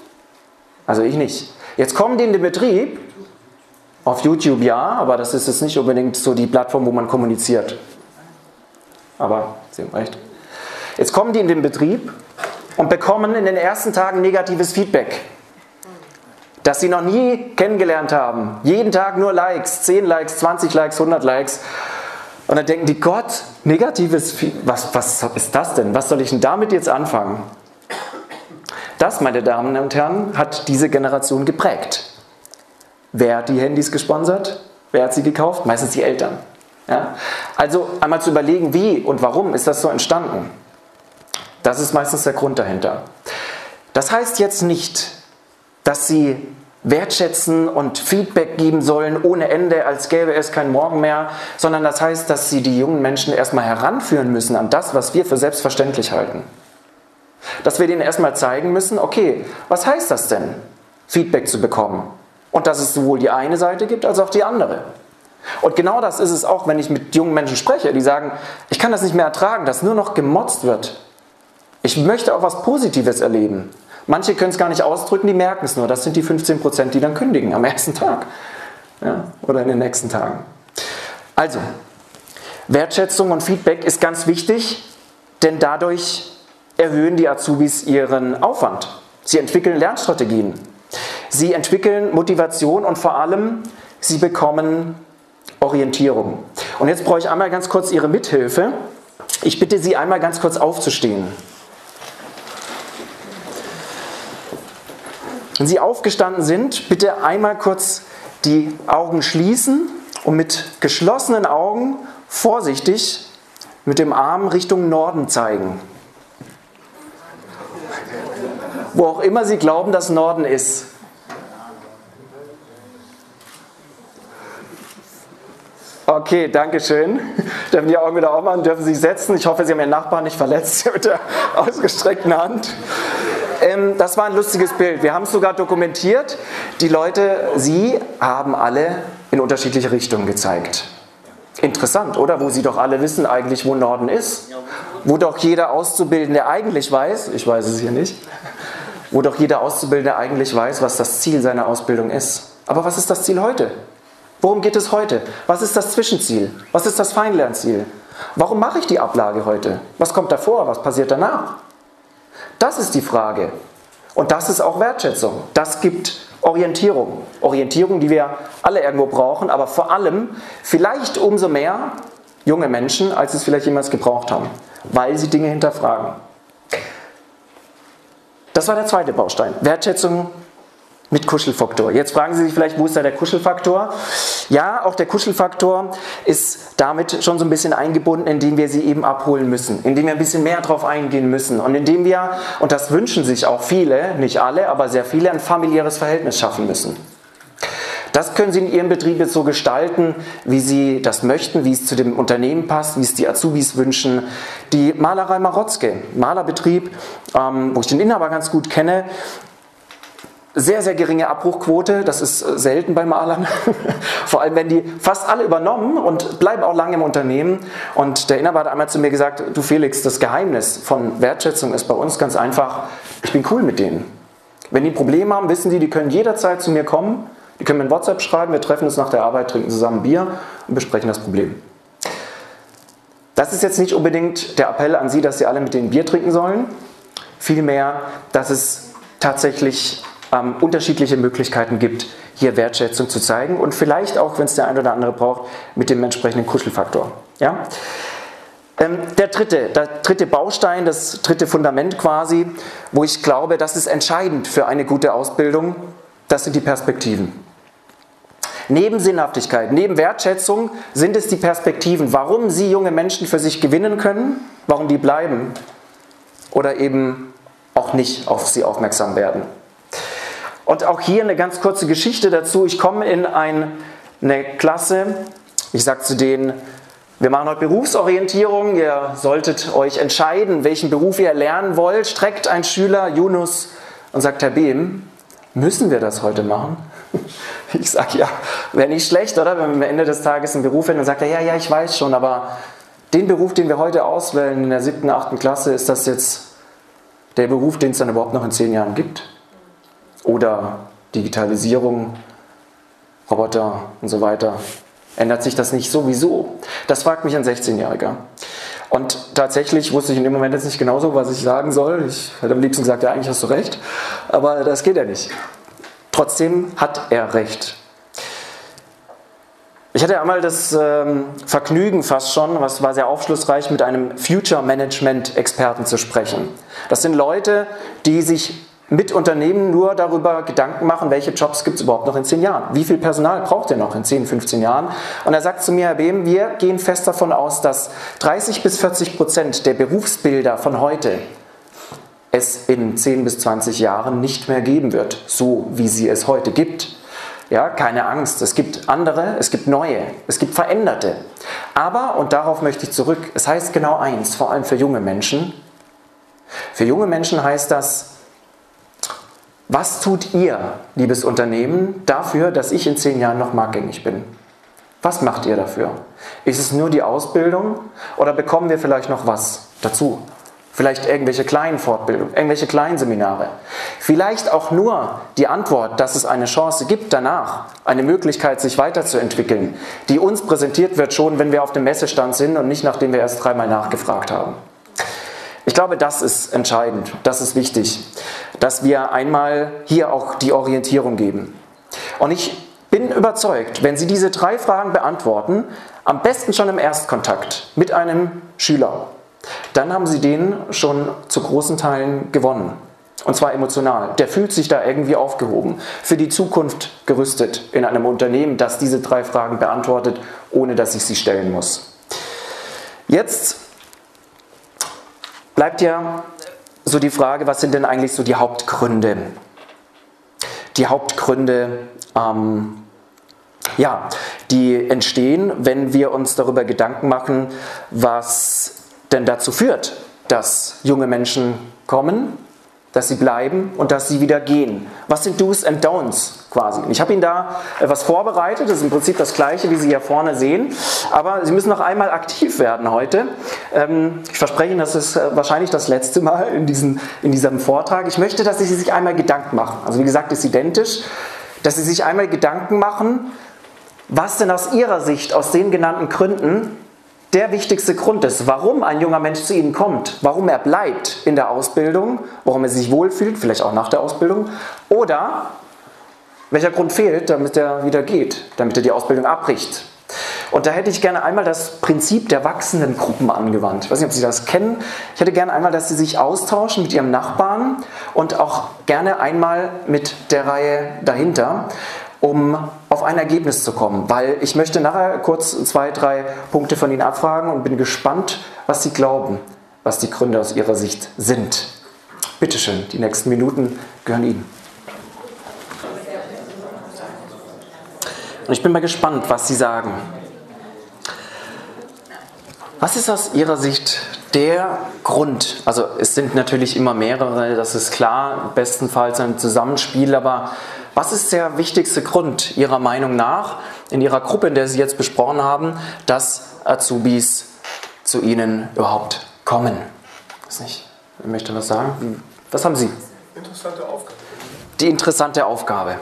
Also ich nicht. Jetzt kommen die in den Betrieb. Auf YouTube ja, aber das ist jetzt nicht unbedingt so die Plattform, wo man kommuniziert. Aber Sie haben recht. Jetzt kommen die in den Betrieb und bekommen in den ersten Tagen negatives Feedback, das sie noch nie kennengelernt haben. Jeden Tag nur Likes, 10 Likes, 20 Likes, 100 Likes. Und dann denken die, Gott, negatives, was, was ist das denn? Was soll ich denn damit jetzt anfangen? Das, meine Damen und Herren, hat diese Generation geprägt. Wer hat die Handys gesponsert? Wer hat sie gekauft? Meistens die Eltern. Ja? Also einmal zu überlegen, wie und warum ist das so entstanden. Das ist meistens der Grund dahinter. Das heißt jetzt nicht, dass sie wertschätzen und Feedback geben sollen ohne Ende, als gäbe es kein Morgen mehr, sondern das heißt, dass sie die jungen Menschen erstmal heranführen müssen an das, was wir für selbstverständlich halten. Dass wir denen erstmal zeigen müssen, okay, was heißt das denn, Feedback zu bekommen? Und dass es sowohl die eine Seite gibt als auch die andere. Und genau das ist es auch, wenn ich mit jungen Menschen spreche, die sagen, ich kann das nicht mehr ertragen, dass nur noch gemotzt wird. Ich möchte auch was Positives erleben. Manche können es gar nicht ausdrücken, die merken es nur. Das sind die 15 Prozent, die dann kündigen am ersten Tag ja, oder in den nächsten Tagen. Also, Wertschätzung und Feedback ist ganz wichtig, denn dadurch erhöhen die Azubis ihren Aufwand. Sie entwickeln Lernstrategien. Sie entwickeln Motivation und vor allem, sie bekommen Orientierung. Und jetzt brauche ich einmal ganz kurz Ihre Mithilfe. Ich bitte Sie einmal ganz kurz aufzustehen. Wenn Sie aufgestanden sind, bitte einmal kurz die Augen schließen und mit geschlossenen Augen vorsichtig mit dem Arm Richtung Norden zeigen. Wo auch immer Sie glauben, dass Norden ist. Okay, danke schön. Dürfen die Augen wieder aufmachen, dürfen Sie sich setzen. Ich hoffe, Sie haben Ihren Nachbarn nicht verletzt mit der ausgestreckten Hand. Ähm, das war ein lustiges Bild. Wir haben es sogar dokumentiert. Die Leute, Sie haben alle in unterschiedliche Richtungen gezeigt. Interessant, oder? Wo Sie doch alle wissen eigentlich, wo Norden ist. Wo doch jeder Auszubildende eigentlich weiß, ich weiß es hier nicht, wo doch jeder Auszubildende eigentlich weiß, was das Ziel seiner Ausbildung ist. Aber was ist das Ziel heute? Worum geht es heute? Was ist das Zwischenziel? Was ist das Feinlernziel? Warum mache ich die Ablage heute? Was kommt davor? Was passiert danach? Das ist die Frage. Und das ist auch Wertschätzung. Das gibt Orientierung. Orientierung, die wir alle irgendwo brauchen, aber vor allem vielleicht umso mehr junge Menschen, als es vielleicht jemals gebraucht haben, weil sie Dinge hinterfragen. Das war der zweite Baustein. Wertschätzung mit Kuschelfaktor. Jetzt fragen Sie sich vielleicht, wo ist da der Kuschelfaktor? Ja, auch der Kuschelfaktor ist damit schon so ein bisschen eingebunden, indem wir sie eben abholen müssen, indem wir ein bisschen mehr darauf eingehen müssen und indem wir, und das wünschen sich auch viele, nicht alle, aber sehr viele, ein familiäres Verhältnis schaffen müssen. Das können Sie in Ihrem Betrieb jetzt so gestalten, wie Sie das möchten, wie es zu dem Unternehmen passt, wie es die Azubis wünschen. Die Malerei Marotzke, Malerbetrieb, ähm, wo ich den Inhaber ganz gut kenne, sehr, sehr geringe Abbruchquote, das ist äh, selten bei Malern. Vor allem werden die fast alle übernommen und bleiben auch lange im Unternehmen. Und der Inhaber hat einmal zu mir gesagt, du Felix, das Geheimnis von Wertschätzung ist bei uns ganz einfach, ich bin cool mit denen. Wenn die Probleme haben, wissen die, die können jederzeit zu mir kommen, die können mir ein WhatsApp schreiben, wir treffen uns nach der Arbeit, trinken zusammen Bier und besprechen das Problem. Das ist jetzt nicht unbedingt der Appell an Sie, dass Sie alle mit denen Bier trinken sollen. Vielmehr, dass es tatsächlich ähm, unterschiedliche Möglichkeiten gibt, hier Wertschätzung zu zeigen und vielleicht auch, wenn es der eine oder andere braucht, mit dem entsprechenden Kuschelfaktor. Ja? Ähm, der dritte, der dritte Baustein, das dritte Fundament quasi, wo ich glaube, das ist entscheidend für eine gute Ausbildung, das sind die Perspektiven. Neben Sinnhaftigkeit, neben Wertschätzung sind es die Perspektiven, warum Sie junge Menschen für sich gewinnen können, warum die bleiben oder eben auch nicht auf sie aufmerksam werden. Und auch hier eine ganz kurze Geschichte dazu. Ich komme in ein, eine Klasse, ich sage zu denen, wir machen heute Berufsorientierung, ihr solltet euch entscheiden, welchen Beruf ihr lernen wollt. Streckt ein Schüler Yunus und sagt, Herr Behm, müssen wir das heute machen? Ich sage, ja, wäre nicht schlecht, oder? Wenn wir am Ende des Tages einen Beruf finden, dann sagt er, ja, ja, ich weiß schon, aber den Beruf, den wir heute auswählen in der siebten, achten Klasse, ist das jetzt der Beruf, den es dann überhaupt noch in zehn Jahren gibt? Oder Digitalisierung, Roboter und so weiter. Ändert sich das nicht sowieso? Das fragt mich ein 16-Jähriger. Und tatsächlich wusste ich in dem Moment jetzt nicht genauso, was ich sagen soll. Ich hätte am liebsten gesagt, ja, eigentlich hast du recht. Aber das geht ja nicht. Trotzdem hat er recht. Ich hatte einmal das ähm, Vergnügen fast schon, was war sehr aufschlussreich, mit einem Future Management Experten zu sprechen. Das sind Leute, die sich mit Unternehmen nur darüber Gedanken machen, welche Jobs gibt es überhaupt noch in zehn Jahren. Wie viel Personal braucht ihr noch in 10, 15 Jahren? Und er sagt zu mir, Herr Behm, wir gehen fest davon aus, dass 30 bis 40 Prozent der Berufsbilder von heute es in 10 bis 20 Jahren nicht mehr geben wird, so wie sie es heute gibt. Ja, keine Angst, es gibt andere, es gibt neue, es gibt veränderte. Aber, und darauf möchte ich zurück, es heißt genau eins, vor allem für junge Menschen. Für junge Menschen heißt das, was tut ihr, liebes Unternehmen, dafür, dass ich in zehn Jahren noch marktgängig bin? Was macht ihr dafür? Ist es nur die Ausbildung oder bekommen wir vielleicht noch was dazu? Vielleicht irgendwelche kleinen Fortbildungen, irgendwelche kleinen Seminare. Vielleicht auch nur die Antwort, dass es eine Chance gibt danach, eine Möglichkeit, sich weiterzuentwickeln, die uns präsentiert wird schon, wenn wir auf dem Messestand sind und nicht nachdem wir erst dreimal nachgefragt haben. Ich glaube, das ist entscheidend, das ist wichtig, dass wir einmal hier auch die Orientierung geben. Und ich bin überzeugt, wenn Sie diese drei Fragen beantworten, am besten schon im Erstkontakt mit einem Schüler, dann haben Sie den schon zu großen Teilen gewonnen. Und zwar emotional. Der fühlt sich da irgendwie aufgehoben, für die Zukunft gerüstet in einem Unternehmen, das diese drei Fragen beantwortet, ohne dass ich sie stellen muss. Jetzt bleibt ja so die Frage, was sind denn eigentlich so die Hauptgründe? Die Hauptgründe, ähm, ja, die entstehen, wenn wir uns darüber Gedanken machen, was denn dazu führt, dass junge Menschen kommen dass sie bleiben und dass sie wieder gehen. Was sind Do's and Don'ts quasi? Ich habe Ihnen da etwas vorbereitet, das ist im Prinzip das gleiche, wie Sie hier vorne sehen, aber Sie müssen noch einmal aktiv werden heute. Ähm, ich verspreche Ihnen, das ist äh, wahrscheinlich das letzte Mal in, diesen, in diesem Vortrag. Ich möchte, dass Sie sich einmal Gedanken machen. Also wie gesagt, ist identisch, dass Sie sich einmal Gedanken machen, was denn aus Ihrer Sicht, aus den genannten Gründen, der wichtigste Grund ist, warum ein junger Mensch zu Ihnen kommt, warum er bleibt in der Ausbildung, warum er sich wohlfühlt, vielleicht auch nach der Ausbildung, oder welcher Grund fehlt, damit er wieder geht, damit er die Ausbildung abbricht. Und da hätte ich gerne einmal das Prinzip der wachsenden Gruppen angewandt. Ich weiß nicht, ob Sie das kennen. Ich hätte gerne einmal, dass Sie sich austauschen mit Ihrem Nachbarn und auch gerne einmal mit der Reihe dahinter um auf ein Ergebnis zu kommen, weil ich möchte nachher kurz zwei, drei Punkte von Ihnen abfragen und bin gespannt, was Sie glauben, was die Gründe aus Ihrer Sicht sind. Bitte schön, die nächsten Minuten gehören Ihnen. Und ich bin mal gespannt, was Sie sagen. Was ist aus Ihrer Sicht der Grund? Also es sind natürlich immer mehrere, das ist klar, bestenfalls ein Zusammenspiel, aber was ist der wichtigste Grund Ihrer Meinung nach in Ihrer Gruppe, in der Sie jetzt besprochen haben, dass Azubis zu Ihnen überhaupt kommen? Ich weiß nicht, wer möchte was sagen? Was haben Sie? Interessante Aufgabe. Die interessante Aufgabe.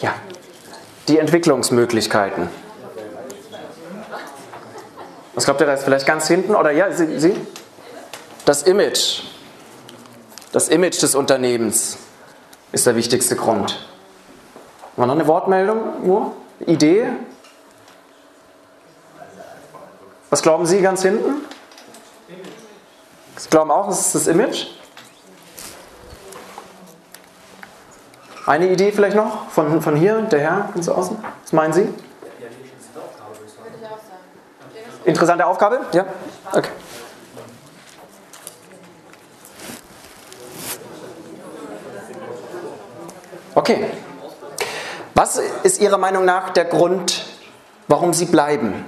Ja, die Entwicklungsmöglichkeiten. Was glaubt ihr, da ist vielleicht ganz hinten? Oder ja, Sie? Sie? Das Image. Das Image des Unternehmens ist der wichtigste Grund. War noch eine Wortmeldung? Nur? Idee? Was glauben Sie ganz hinten? Sie glauben auch, es ist das Image? Eine Idee vielleicht noch von, von hier, der Herr ganz außen? Was meinen Sie? Interessante Aufgabe? Ja? Okay. Okay. Was ist Ihrer Meinung nach der Grund, warum Sie bleiben?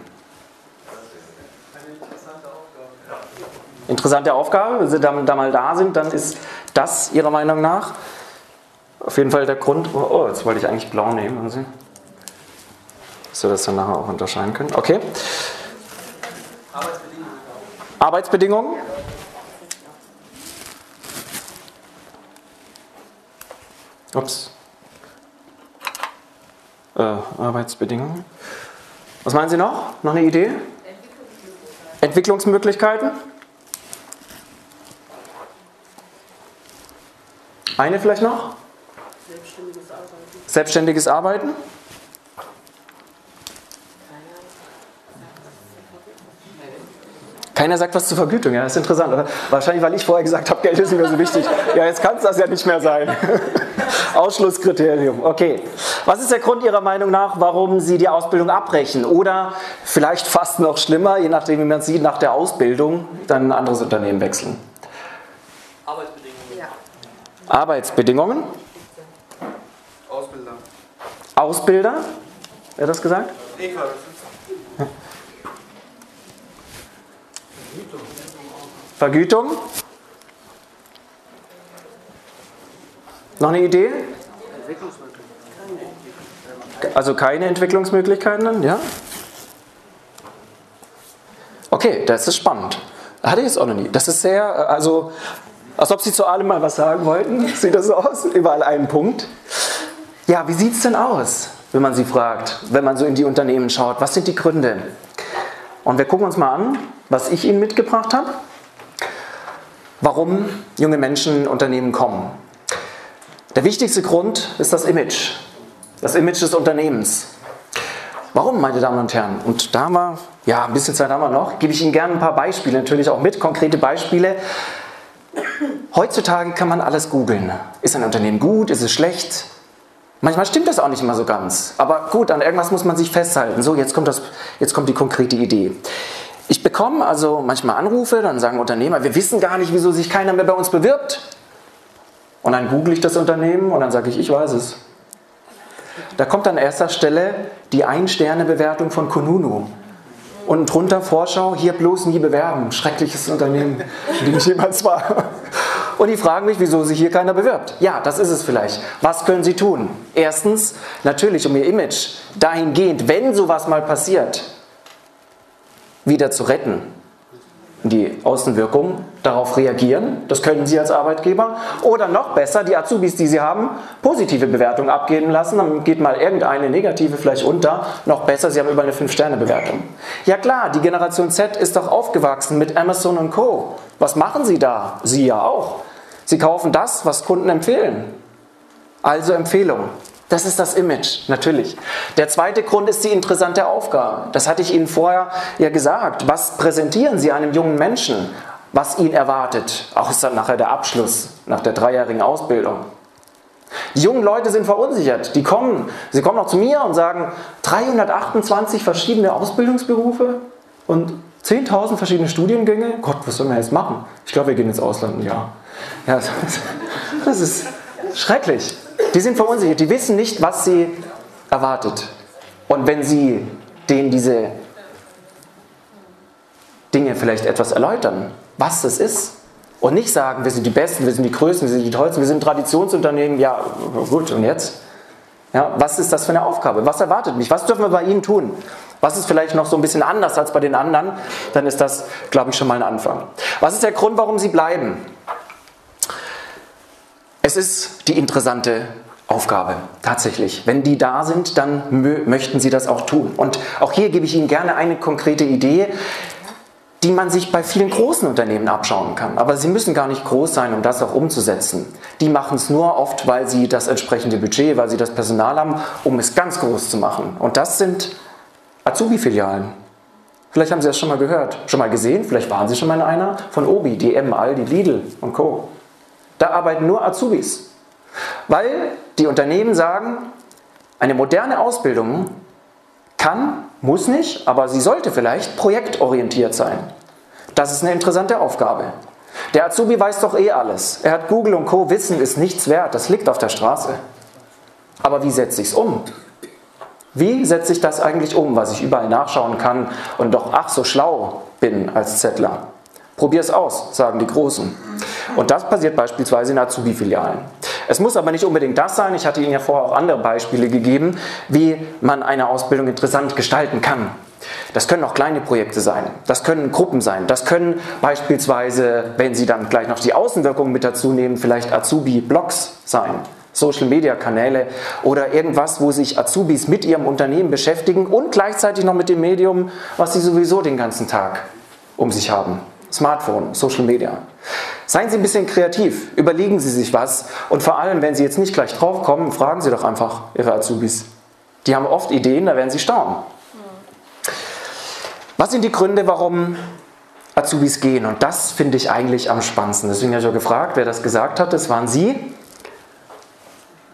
Interessante Aufgabe. Wenn Sie da, mal da sind, dann ist das Ihrer Meinung nach auf jeden Fall der Grund. Oh, oh jetzt wollte ich eigentlich blau nehmen. Sie? Dass wir das dann nachher auch unterscheiden können. Okay. Arbeitsbedingungen. Arbeitsbedingungen? Ups äh, Arbeitsbedingungen. Was meinen Sie noch? Noch eine Idee? Entwicklungsmöglichkeiten? Eine vielleicht noch? Selbstständiges Arbeiten. Selbstständiges Arbeiten? Keiner sagt was zur Vergütung, ja, das ist interessant. Oder? Wahrscheinlich, weil ich vorher gesagt habe, Geld ist mir so wichtig. Ja, jetzt kann es das ja nicht mehr sein. Ausschlusskriterium, okay. Was ist der Grund Ihrer Meinung nach, warum Sie die Ausbildung abbrechen? Oder vielleicht fast noch schlimmer, je nachdem, wie man sieht, nach der Ausbildung dann ein anderes Unternehmen wechseln? Arbeitsbedingungen. Ja. Arbeitsbedingungen? Ausbilder. Ausbilder? Wer hat das gesagt? Eva, Vergütung? Noch eine Idee? Also keine Entwicklungsmöglichkeiten dann, ja? Okay, das ist spannend. Hatte ich jetzt auch noch nie. Das ist sehr, also, als ob Sie zu allem mal was sagen wollten. Sieht das so aus? Überall einen Punkt. Ja, wie sieht es denn aus, wenn man Sie fragt, wenn man so in die Unternehmen schaut? Was sind die Gründe? Und wir gucken uns mal an, was ich Ihnen mitgebracht habe warum junge Menschen in Unternehmen kommen. Der wichtigste Grund ist das Image, das Image des Unternehmens. Warum, meine Damen und Herren? Und da haben wir, ja, ein bisschen Zeit haben wir noch, gebe ich Ihnen gerne ein paar Beispiele, natürlich auch mit, konkrete Beispiele. Heutzutage kann man alles googeln. Ist ein Unternehmen gut? Ist es schlecht? Manchmal stimmt das auch nicht immer so ganz. Aber gut, an irgendwas muss man sich festhalten. So, jetzt kommt, das, jetzt kommt die konkrete Idee. Ich bekomme also manchmal Anrufe, dann sagen Unternehmer, wir wissen gar nicht, wieso sich keiner mehr bei uns bewirbt. Und dann google ich das Unternehmen und dann sage ich, ich weiß es. Da kommt an erster Stelle die Ein-Sterne-Bewertung von Konunu. Und drunter Vorschau, hier bloß nie bewerben. Schreckliches Unternehmen, in dem ich jemals war. Und die fragen mich, wieso sich hier keiner bewirbt. Ja, das ist es vielleicht. Was können sie tun? Erstens, natürlich um ihr Image dahingehend, wenn sowas mal passiert, wieder zu retten. Die Außenwirkungen darauf reagieren, das können Sie als Arbeitgeber. Oder noch besser, die Azubis, die Sie haben, positive Bewertungen abgeben lassen. Dann geht mal irgendeine negative vielleicht unter. Noch besser, Sie haben über eine 5-Sterne-Bewertung. Ja klar, die Generation Z ist doch aufgewachsen mit Amazon und Co. Was machen Sie da? Sie ja auch. Sie kaufen das, was Kunden empfehlen. Also Empfehlung. Das ist das Image, natürlich. Der zweite Grund ist die interessante Aufgabe. Das hatte ich Ihnen vorher ja gesagt. Was präsentieren Sie einem jungen Menschen, was ihn erwartet? Auch ist dann nachher der Abschluss nach der dreijährigen Ausbildung. Die jungen Leute sind verunsichert. Die kommen, sie kommen auch zu mir und sagen, 328 verschiedene Ausbildungsberufe und 10.000 verschiedene Studiengänge. Gott, was sollen wir jetzt machen? Ich glaube, wir gehen ins Ausland Jahr. Ja, das ist schrecklich. Die sind verunsichert, die wissen nicht, was sie erwartet. Und wenn sie denen diese Dinge vielleicht etwas erläutern, was das ist, und nicht sagen, wir sind die Besten, wir sind die Größten, wir sind die Tollsten, wir sind Traditionsunternehmen, ja gut, und jetzt? Ja, was ist das für eine Aufgabe? Was erwartet mich? Was dürfen wir bei Ihnen tun? Was ist vielleicht noch so ein bisschen anders als bei den anderen? Dann ist das, glaube ich, schon mal ein Anfang. Was ist der Grund, warum Sie bleiben? Es ist die interessante Aufgabe, tatsächlich. Wenn die da sind, dann möchten sie das auch tun. Und auch hier gebe ich Ihnen gerne eine konkrete Idee, die man sich bei vielen großen Unternehmen abschauen kann. Aber sie müssen gar nicht groß sein, um das auch umzusetzen. Die machen es nur oft, weil sie das entsprechende Budget, weil sie das Personal haben, um es ganz groß zu machen. Und das sind Azubi-Filialen. Vielleicht haben Sie das schon mal gehört, schon mal gesehen, vielleicht waren Sie schon mal in einer von Obi, DM, Aldi, Lidl und Co. Da arbeiten nur Azubis. Weil die Unternehmen sagen, eine moderne Ausbildung kann, muss nicht, aber sie sollte vielleicht projektorientiert sein. Das ist eine interessante Aufgabe. Der Azubi weiß doch eh alles. Er hat Google und Co. Wissen ist nichts wert, das liegt auf der Straße. Aber wie setze ich es um? Wie setze ich das eigentlich um, was ich überall nachschauen kann und doch ach so schlau bin als Zettler? Probier es aus, sagen die Großen. Und das passiert beispielsweise in Azubi-Filialen. Es muss aber nicht unbedingt das sein. Ich hatte Ihnen ja vorher auch andere Beispiele gegeben, wie man eine Ausbildung interessant gestalten kann. Das können auch kleine Projekte sein, das können Gruppen sein, das können beispielsweise, wenn Sie dann gleich noch die Außenwirkungen mit dazu nehmen, vielleicht Azubi-Blogs sein. Social-Media-Kanäle oder irgendwas, wo sich Azubis mit ihrem Unternehmen beschäftigen und gleichzeitig noch mit dem Medium, was sie sowieso den ganzen Tag um sich haben. Smartphone, Social Media. Seien Sie ein bisschen kreativ, überlegen Sie sich was und vor allem, wenn Sie jetzt nicht gleich drauf kommen, fragen Sie doch einfach Ihre Azubis. Die haben oft Ideen, da werden Sie staunen. Was sind die Gründe, warum Azubis gehen. Und das finde ich eigentlich am spannendsten. Deswegen habe ich auch gefragt, wer das gesagt hat. Das waren Sie.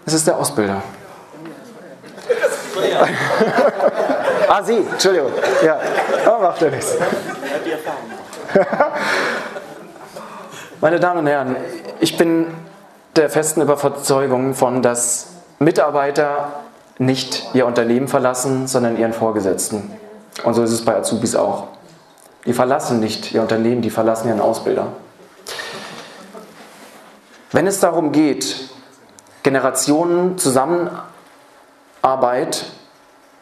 Das ist der Ausbilder. ah, Sie, Entschuldigung. Ja, oh, macht ja nichts. Meine Damen und Herren, ich bin der festen Überzeugung von, dass Mitarbeiter nicht ihr Unternehmen verlassen, sondern ihren Vorgesetzten. Und so ist es bei Azubis auch. Die verlassen nicht ihr Unternehmen, die verlassen ihren Ausbilder. Wenn es darum geht, Generationen Zusammenarbeit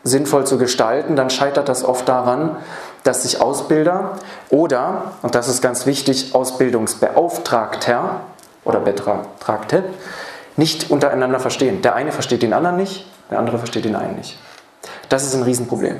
sinnvoll zu gestalten, dann scheitert das oft daran, dass sich Ausbilder oder, und das ist ganz wichtig, Ausbildungsbeauftragter oder Betragte nicht untereinander verstehen. Der eine versteht den anderen nicht, der andere versteht den einen nicht. Das ist ein Riesenproblem.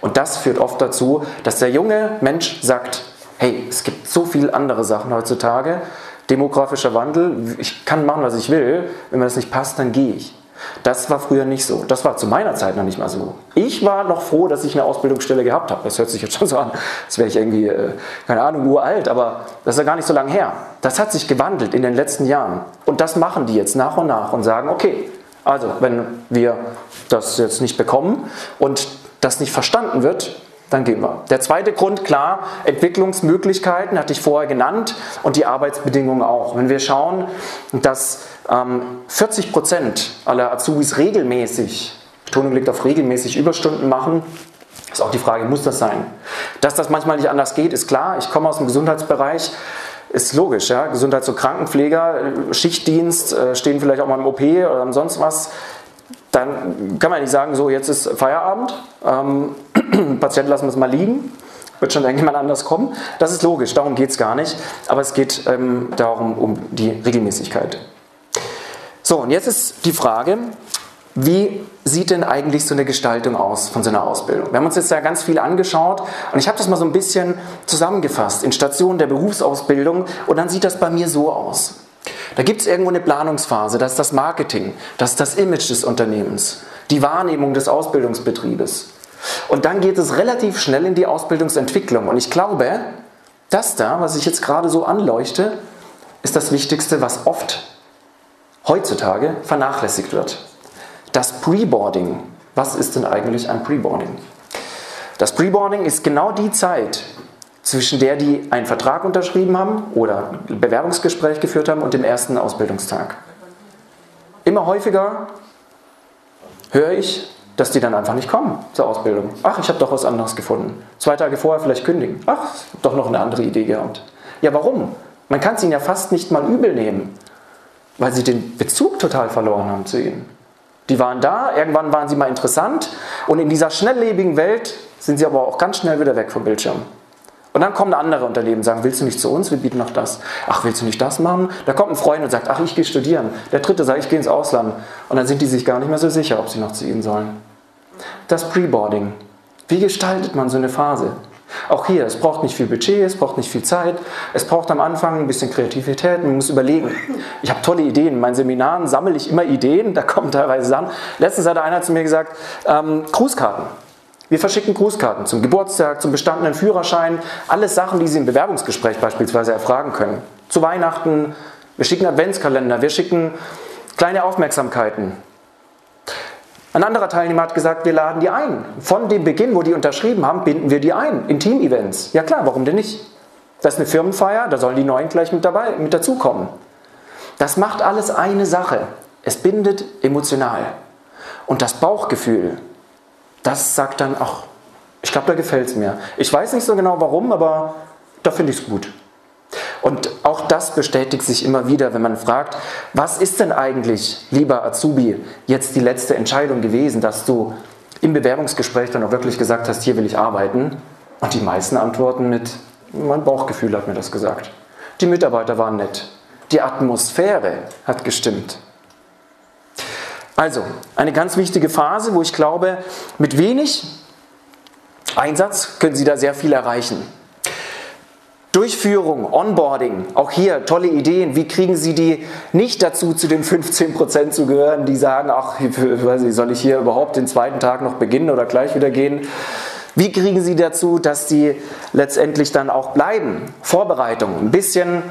Und das führt oft dazu, dass der junge Mensch sagt, hey, es gibt so viele andere Sachen heutzutage, demografischer Wandel, ich kann machen, was ich will, wenn mir das nicht passt, dann gehe ich. Das war früher nicht so. Das war zu meiner Zeit noch nicht mal so. Ich war noch froh, dass ich eine Ausbildungsstelle gehabt habe. Das hört sich jetzt schon so an, als wäre ich irgendwie, äh, keine Ahnung, uralt, aber das ist ja gar nicht so lange her. Das hat sich gewandelt in den letzten Jahren. Und das machen die jetzt nach und nach und sagen, okay, also wenn wir das jetzt nicht bekommen und das nicht verstanden wird, dann gehen wir. Der zweite Grund, klar, Entwicklungsmöglichkeiten hatte ich vorher genannt und die Arbeitsbedingungen auch. Wenn wir schauen, dass 40 Prozent aller Azubis regelmäßig, Betonung liegt auf regelmäßig Überstunden machen, ist auch die Frage, muss das sein? Dass das manchmal nicht anders geht, ist klar. Ich komme aus dem Gesundheitsbereich, ist logisch. Ja? Gesundheits- und Krankenpfleger, Schichtdienst, äh, stehen vielleicht auch mal im OP oder sonst was dann kann man nicht sagen, so jetzt ist Feierabend, ähm, Patienten lassen wir es mal liegen, wird schon irgendjemand anders kommen. Das ist logisch, darum geht es gar nicht, aber es geht ähm, darum, um die Regelmäßigkeit. So, und jetzt ist die Frage, wie sieht denn eigentlich so eine Gestaltung aus von so einer Ausbildung? Wir haben uns jetzt ja ganz viel angeschaut und ich habe das mal so ein bisschen zusammengefasst in Stationen der Berufsausbildung und dann sieht das bei mir so aus. Da gibt es irgendwo eine Planungsphase, das ist das Marketing, das ist das Image des Unternehmens, die Wahrnehmung des Ausbildungsbetriebes. Und dann geht es relativ schnell in die Ausbildungsentwicklung. Und ich glaube, das da, was ich jetzt gerade so anleuchte, ist das Wichtigste, was oft heutzutage vernachlässigt wird. Das Preboarding. Was ist denn eigentlich ein Preboarding? Das Preboarding ist genau die Zeit, zwischen der die einen Vertrag unterschrieben haben oder ein Bewerbungsgespräch geführt haben und dem ersten Ausbildungstag. Immer häufiger höre ich, dass die dann einfach nicht kommen zur Ausbildung. Ach, ich habe doch was anderes gefunden. Zwei Tage vorher vielleicht kündigen. Ach, doch noch eine andere Idee gehabt. Ja, warum? Man kann es ihnen ja fast nicht mal übel nehmen, weil sie den Bezug total verloren haben zu ihnen. Die waren da, irgendwann waren sie mal interessant und in dieser schnelllebigen Welt sind sie aber auch ganz schnell wieder weg vom Bildschirm. Und dann kommen andere Unternehmen und sagen, willst du nicht zu uns? Wir bieten noch das. Ach, willst du nicht das machen? Da kommt ein Freund und sagt, ach, ich gehe studieren. Der dritte sagt, ich gehe ins Ausland. Und dann sind die sich gar nicht mehr so sicher, ob sie noch zu ihnen sollen. Das Preboarding. Wie gestaltet man so eine Phase? Auch hier, es braucht nicht viel Budget, es braucht nicht viel Zeit, es braucht am Anfang ein bisschen Kreativität, man muss überlegen. Ich habe tolle Ideen, in meinen Seminaren sammle ich immer Ideen, da kommen teilweise Sachen. Letztens hat einer zu mir gesagt, ähm, Grußkarten. Wir verschicken Grußkarten zum Geburtstag, zum bestandenen Führerschein, alles Sachen, die Sie im Bewerbungsgespräch beispielsweise erfragen können. Zu Weihnachten, wir schicken Adventskalender, wir schicken kleine Aufmerksamkeiten. Ein anderer Teilnehmer hat gesagt, wir laden die ein. Von dem Beginn, wo die unterschrieben haben, binden wir die ein in Team-Events. Ja klar, warum denn nicht? Das ist eine Firmenfeier, da sollen die Neuen gleich mit, dabei, mit dazukommen. Das macht alles eine Sache. Es bindet emotional. Und das Bauchgefühl, das sagt dann, ach, ich glaube, da gefällt es mir. Ich weiß nicht so genau warum, aber da finde ich es gut. Und auch das bestätigt sich immer wieder, wenn man fragt, was ist denn eigentlich, lieber Azubi, jetzt die letzte Entscheidung gewesen, dass du im Bewerbungsgespräch dann auch wirklich gesagt hast, hier will ich arbeiten? Und die meisten antworten mit, mein Bauchgefühl hat mir das gesagt. Die Mitarbeiter waren nett. Die Atmosphäre hat gestimmt. Also, eine ganz wichtige Phase, wo ich glaube, mit wenig Einsatz können Sie da sehr viel erreichen. Durchführung, Onboarding, auch hier tolle Ideen. Wie kriegen Sie die nicht dazu, zu den 15% zu gehören, die sagen, ach, soll ich hier überhaupt den zweiten Tag noch beginnen oder gleich wieder gehen? Wie kriegen Sie dazu, dass Sie letztendlich dann auch bleiben? Vorbereitung, ein bisschen,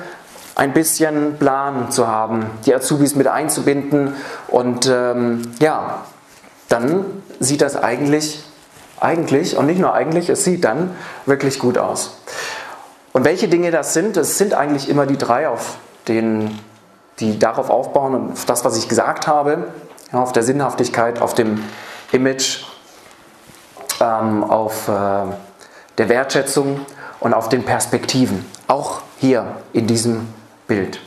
ein bisschen Plan zu haben, die Azubis mit einzubinden und ähm, ja, dann sieht das eigentlich, eigentlich und nicht nur eigentlich, es sieht dann wirklich gut aus. Und welche Dinge das sind, es sind eigentlich immer die drei, auf denen, die darauf aufbauen und auf das, was ich gesagt habe, ja, auf der Sinnhaftigkeit, auf dem Image, ähm, auf äh, der Wertschätzung und auf den Perspektiven. Auch hier in diesem Bild.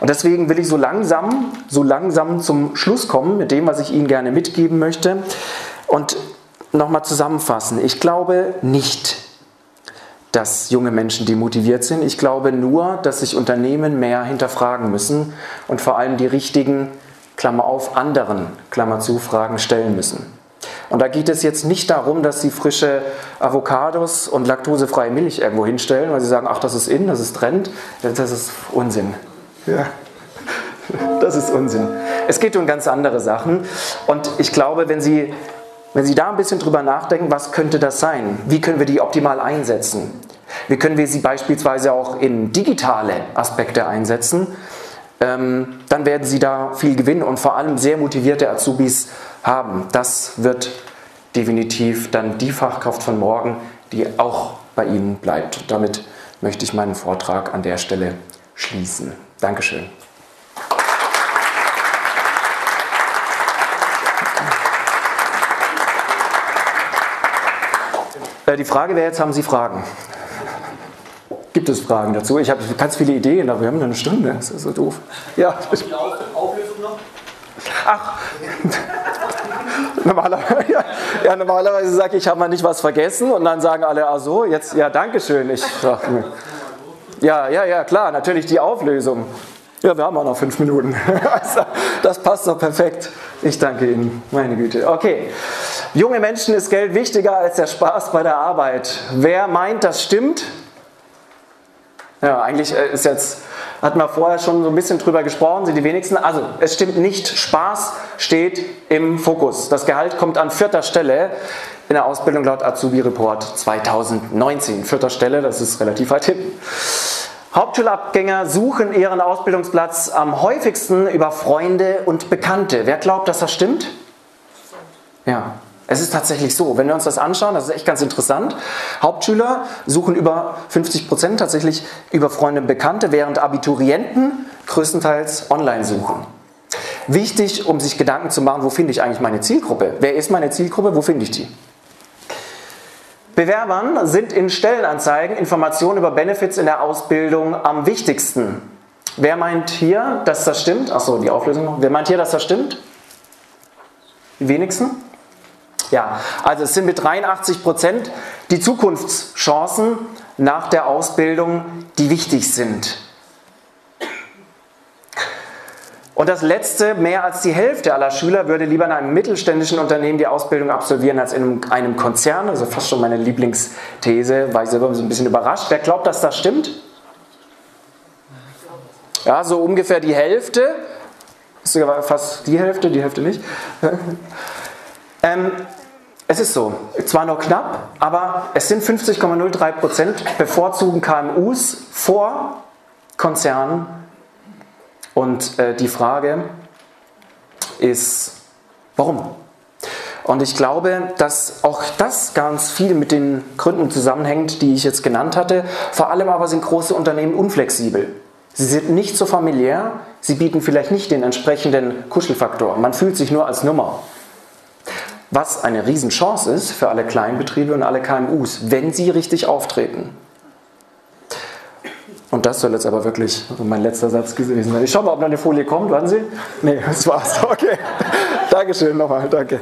Und deswegen will ich so langsam, so langsam zum Schluss kommen mit dem, was ich Ihnen gerne mitgeben möchte. Und nochmal zusammenfassen. Ich glaube nicht, dass junge Menschen demotiviert sind. Ich glaube nur, dass sich Unternehmen mehr hinterfragen müssen und vor allem die richtigen, Klammer auf, anderen, Klammer zu, Fragen stellen müssen. Und da geht es jetzt nicht darum, dass sie frische Avocados und laktosefreie Milch irgendwo hinstellen, weil sie sagen, ach, das ist in, das ist Trend. Das ist Unsinn. Ja. Das ist Unsinn. Es geht um ganz andere Sachen. Und ich glaube, wenn Sie, wenn Sie da ein bisschen drüber nachdenken, was könnte das sein? Wie können wir die optimal einsetzen? Wie können wir sie beispielsweise auch in digitale Aspekte einsetzen? Ähm, dann werden Sie da viel gewinnen und vor allem sehr motivierte Azubis haben. Das wird definitiv dann die Fachkraft von morgen, die auch bei Ihnen bleibt. Damit möchte ich meinen Vortrag an der Stelle schließen. Dankeschön. Die Frage wäre jetzt, haben Sie Fragen? Gibt es Fragen dazu? Ich habe ganz viele Ideen, aber wir haben nur eine Stunde. Das ist so doof. Ja. Die Auflösung noch? Ach. normalerweise, ja, ja, normalerweise sage ich, ich habe mal nicht was vergessen und dann sagen alle, ach so, jetzt, ja, danke schön. Ich sage, ja, ja, ja, klar, natürlich die Auflösung. Ja, wir haben auch noch fünf Minuten. Also, das passt doch perfekt. Ich danke Ihnen, meine Güte. Okay, junge Menschen ist Geld wichtiger als der Spaß bei der Arbeit. Wer meint, das stimmt? Ja, eigentlich äh, ist jetzt, hatten wir vorher schon so ein bisschen drüber gesprochen, sind die wenigsten. Also, es stimmt nicht, Spaß steht im Fokus. Das Gehalt kommt an vierter Stelle in der Ausbildung laut Azubi Report 2019. Vierter Stelle, das ist relativ weit hinten. Hauptschulabgänger suchen ihren Ausbildungsplatz am häufigsten über Freunde und Bekannte. Wer glaubt, dass das stimmt? Ja, es ist tatsächlich so. Wenn wir uns das anschauen, das ist echt ganz interessant. Hauptschüler suchen über 50 Prozent tatsächlich über Freunde und Bekannte, während Abiturienten größtenteils online suchen. Wichtig, um sich Gedanken zu machen, wo finde ich eigentlich meine Zielgruppe? Wer ist meine Zielgruppe? Wo finde ich die? Bewerbern sind in Stellenanzeigen Informationen über Benefits in der Ausbildung am wichtigsten. Wer meint hier, dass das stimmt? Achso, die Auflösung noch. Wer meint hier, dass das stimmt? Die wenigsten? Ja, also es sind mit 83 Prozent die Zukunftschancen nach der Ausbildung, die wichtig sind. Und das Letzte, mehr als die Hälfte aller Schüler würde lieber in einem mittelständischen Unternehmen die Ausbildung absolvieren als in einem Konzern. Also fast schon meine Lieblingsthese, war ich selber so ein bisschen überrascht. Wer glaubt, dass das stimmt? Ja, so ungefähr die Hälfte. Ist sogar fast die Hälfte, die Hälfte nicht. Ähm, es ist so, zwar nur knapp, aber es sind 50,03 Prozent bevorzugen KMUs vor Konzernen und äh, die Frage ist, warum? Und ich glaube, dass auch das ganz viel mit den Gründen zusammenhängt, die ich jetzt genannt hatte. Vor allem aber sind große Unternehmen unflexibel. Sie sind nicht so familiär, sie bieten vielleicht nicht den entsprechenden Kuschelfaktor. Man fühlt sich nur als Nummer. Was eine Riesenchance ist für alle Kleinbetriebe und alle KMUs, wenn sie richtig auftreten. Und das soll jetzt aber wirklich mein letzter Satz gewesen sein. Ich schaue mal, ob noch eine Folie kommt. Warten Sie? Nee, das war's. Okay. Dankeschön nochmal. Danke.